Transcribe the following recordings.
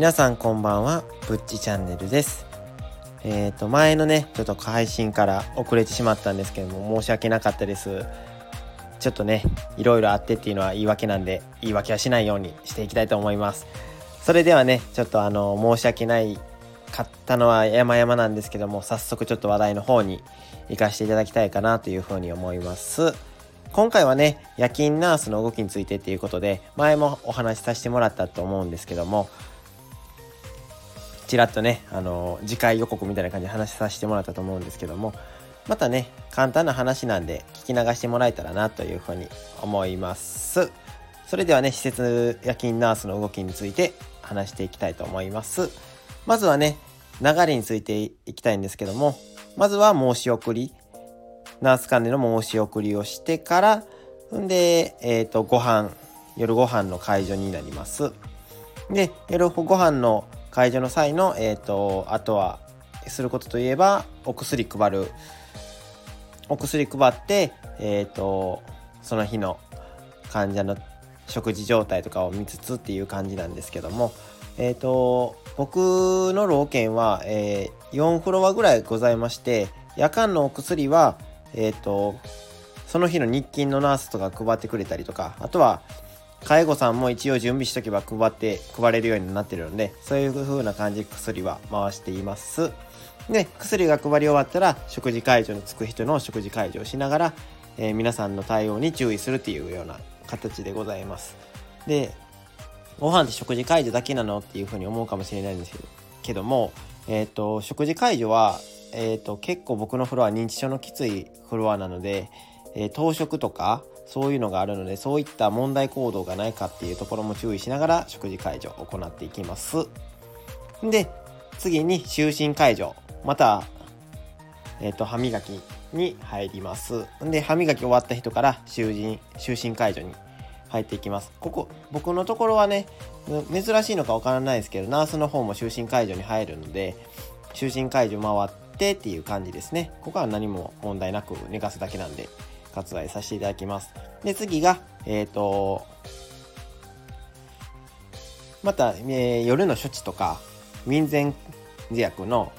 皆さんこんばんはぶっちチャンネルです。えっ、ー、と前のねちょっと配信から遅れてしまったんですけども申し訳なかったです。ちょっとねいろいろあってっていうのは言い訳なんで言い訳はしないようにしていきたいと思います。それではねちょっとあの申し訳ないかったのは山々なんですけども早速ちょっと話題の方に行かせていただきたいかなというふうに思います。今回はね夜勤ナースの動きについてっていうことで前もお話しさせてもらったと思うんですけどもちらっとねあの次回予告みたいな感じで話させてもらったと思うんですけどもまたね簡単な話なんで聞き流してもらえたらなというふうに思います。それではね施設夜勤ナースの動きについて話していきたいと思います。まずはね流れについていきたいんですけどもまずは申し送り。ナース間での申し送りをしてから、んで、えっ、ー、と、ご飯、夜ご飯の解除になります。で、夜ご飯の解除の際の、え、ー、と、あとは、することといえば、お薬配る。お薬配って、え、ー、と、その日の患者の食事状態とかを見つつっていう感じなんですけども、えっ、と、僕の老犬は、え4フロアぐらいございまして、夜間のお薬は、え、ー、と、その日の日勤のナースとか配ってくれたりとか、あとは、介護さんも一応準備しとけば配って、配れるようになってるので、そういう風な感じで薬は回しています。で、薬が配り終わったら、食事介助につく人の食事介助をしながら、えー、皆さんの対応に注意するっていうような形でございます。で、ご飯って食事介助だけなのっていう風に思うかもしれないんですけども、えっ、ー、と、食事介助は、えーと、結構僕のフロア認知症のきついフロアなので、えー、当食とかそういうのがあるのでそういった問題行動がないかっていうところも注意しながら食事介助を行っていきます。で次に就寝介助また、えーと、歯磨きに入ります。で歯磨き終わった人から就寝就寝介助に入っていきます。ここ僕のところはね珍しいのかわからないですけどナースの方も就寝介助に入るので就寝介助回ってっていう感じですね。ここは何も問題なく寝かすだけなんで。割愛させていただきます。で、次が、えっ、ー、と、また、えー、夜の処置とか、民前自薬の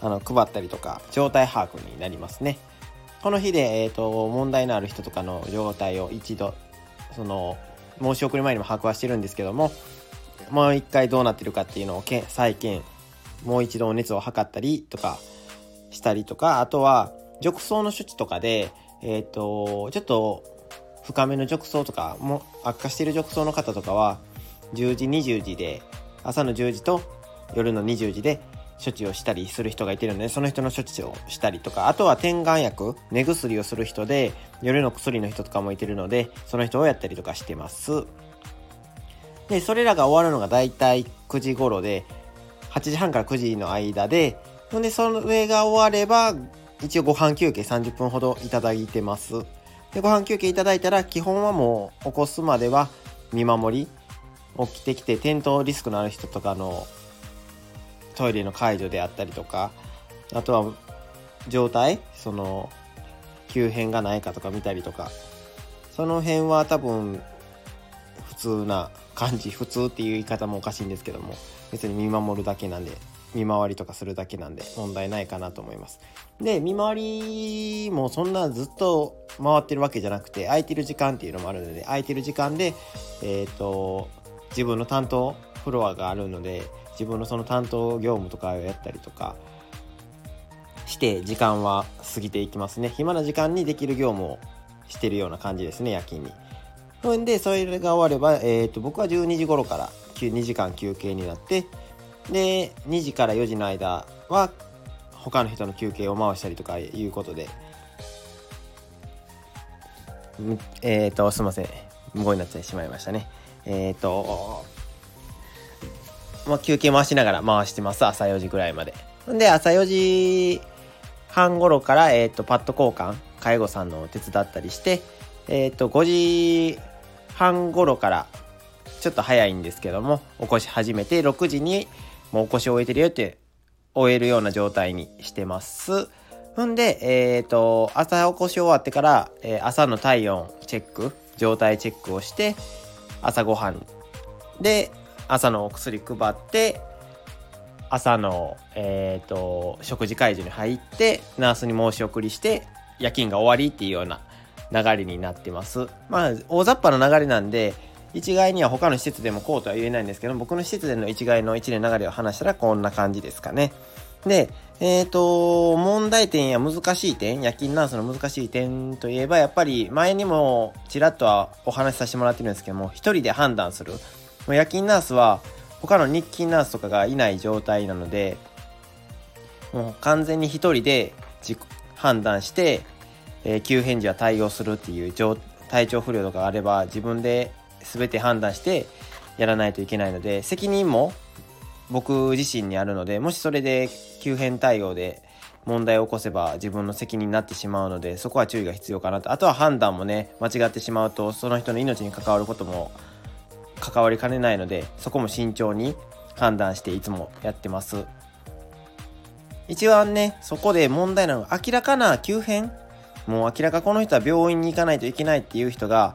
あの配ったりとか、状態把握になりますね。この日で、えっ、ー、と、問題のある人とかの状態を一度、その、申し送り前にも把握はしてるんですけども、もう一回どうなってるかっていうのをけ再検もう一度熱を測ったりとかしたりとか、あとは、褥瘡の処置とかで、えっ、ー、と、ちょっと深めの褥瘡とか、も悪化している褥瘡の方とかは、10時、20時で、朝の10時と夜の20時で処置をしたりする人がいてるので、その人の処置をしたりとか、あとは点眼薬、目薬をする人で、夜の薬の人とかもいてるので、その人をやったりとかしてます。で、それらが終わるのがだいたい9時頃で、8時半から9時の間で、ほんで、それが終われば、一応ご飯休憩30分ほどいただいてます。で、ご飯休憩いただいたら、基本はもう起こすまでは見守り、起きてきて転倒リスクのある人とかのトイレの介助であったりとか、あとは状態、その、急変がないかとか見たりとか、その辺は多分、普通な感じ、普通っていう言い方もおかしいんですけども、別に見守るだけなんで、見回りとかするだけなんで問題ないかなと思います。で、見回りもそんなずっと回ってるわけじゃなくて、空いてる時間っていうのもあるので、空いてる時間で、えっ、ー、と、自分の担当フロアがあるので、自分のその担当業務とかをやったりとかして時間は過ぎていきますね。暇な時間にできる業務をしてるような感じですね、夜勤に。ほんで、それが終われば、えっ、ー、と、僕は12時頃から2時間休憩になって、で、2時から4時の間は、他の人の休憩を回したりとかいうことで、えっ、ー、と、すいません。無言になっちゃいしまいましたね。えっ、ー、と、まあ、休憩回しながら回してます。朝4時ぐらいまで。で、朝4時半頃から、えっ、ー、と、パッド交換、介護さんの手伝ったりして、えっ、と、5時半頃から、ちょっと早いんですけども、起こし始めて、6時にもう起こし終えてるよって終えるような状態にしてます。んで、えっ、ー、と、朝起こし終わってから、えー、朝の体温チェック、状態チェックをして、朝ごはんで、朝のお薬配って朝の、えーと、食事会場に入ってナースに申し送りして夜勤が終わりっていうような流れになってますまあ大雑把な流れなんで一概には他の施設でもこうとは言えないんですけど僕の施設での一概の一年流れを話したらこんな感じですかね。でえっ、ー、と問題点や難しい点夜勤ナースの難しい点といえばやっぱり前にもちらっとはお話しさせてもらってるんですけども一人で判断する。もう夜勤ナースは他の日勤ナースとかがいない状態なのでもう完全に一人で判断して、えー、急変時は対応するっていう体調不良とかあれば自分で全て判断してやらないといけないので責任も僕自身にあるのでもしそれで急変対応で問題を起こせば自分の責任になってしまうのでそこは注意が必要かなと。あとは判断もね間違ってしまうとその人の命に関わることも関わりかねないのでそこも慎重に判断していつもやってます。一番ねそこで問題なのは明らかな急変？もう明らかこの人は病院に行かないといけないっていう人が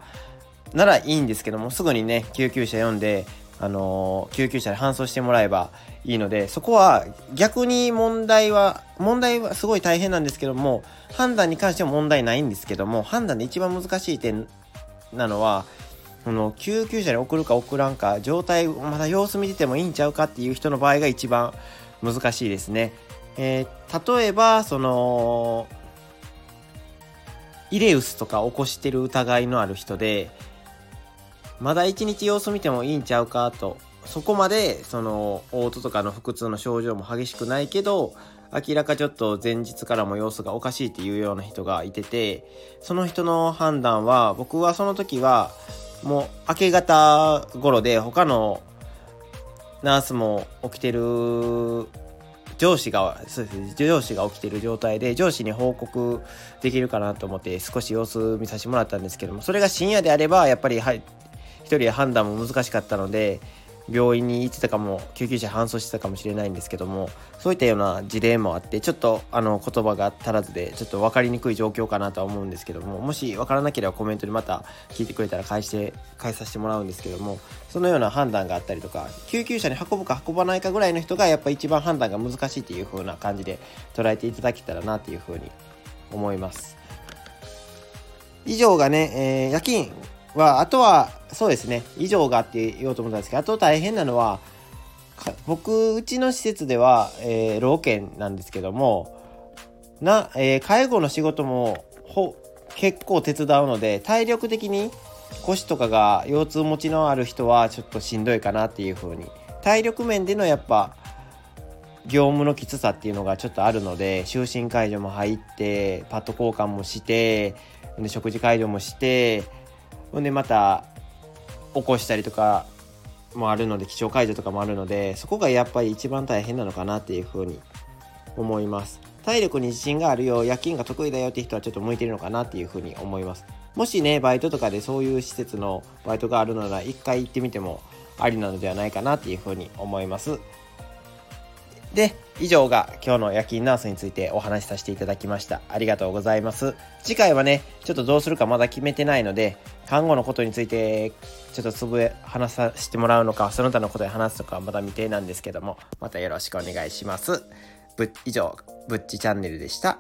ならいいんですけどもすぐにね救急車呼んであの、救急車で搬送してもらえばいいのでそこは逆に問題は問題はすごい大変なんですけども判断に関しては問題ないんですけども判断で一番難しい点なのはこの救急車に送るか送らんか状態まだ様子見ててもいいんちゃうかっていう人の場合が一番難しいですね。えー、例えばそのイレウスとか起こしてる疑いのある人でまだ一日様子見てもいいんちゃうかと。そこまでその嘔吐とかの腹痛の症状も激しくないけど明らかちょっと前日からも様子がおかしいっていうような人がいててその人の判断は僕はその時はもう明け方頃で他のナースも起きてる上司がそうです上司が起きてる状態で上司に報告できるかなと思って少し様子見させてもらったんですけどもそれが深夜であればやっぱり一人で判断も難しかったので病院に行ってたかも救急車搬送してたかもしれないんですけどもそういったような事例もあってちょっとあの言葉が足らずでちょっと分かりにくい状況かなとは思うんですけどももし分からなければコメントにまた聞いてくれたら返して返させてもらうんですけどもそのような判断があったりとか救急車に運ぶか運ばないかぐらいの人がやっぱ一番判断が難しいっていう風な感じで捉えていただけたらなっていう風に思います。以上がね、えー、夜勤は、あとは、そうですね、以上がって言おうと思ったんですけど、あと大変なのは、僕、うちの施設では、えー、老犬なんですけども、な、えー、介護の仕事も、ほ、結構手伝うので、体力的に腰とかが腰痛持ちのある人はちょっとしんどいかなっていう風に。体力面でのやっぱ、業務のきつさっていうのがちょっとあるので、就寝解除も入って、パッド交換もして、で食事解除もして、ほん。でまた起こしたりとかもあるので気象解除とかもあるのでそこがやっぱり一番大変なのかなっていうふうに思います。体力に自信があるよ夜勤が得意だよって人はちょっと向いてるのかなっていうふうに思います。もしねバイトとかでそういう施設のバイトがあるなら一回行ってみてもありなのではないかなっていうふうに思います。で、以上が今日の夜勤ナースについてお話しさせていただきました。ありがとうございます。次回はね、ちょっとどうするかまだ決めてないので、看護のことについてちょっとつぶえ話させてもらうのか、その他のことで話すとかまだ未定なんですけども、またよろしくお願いします。ぶ以上、ぶっちチャンネルでした。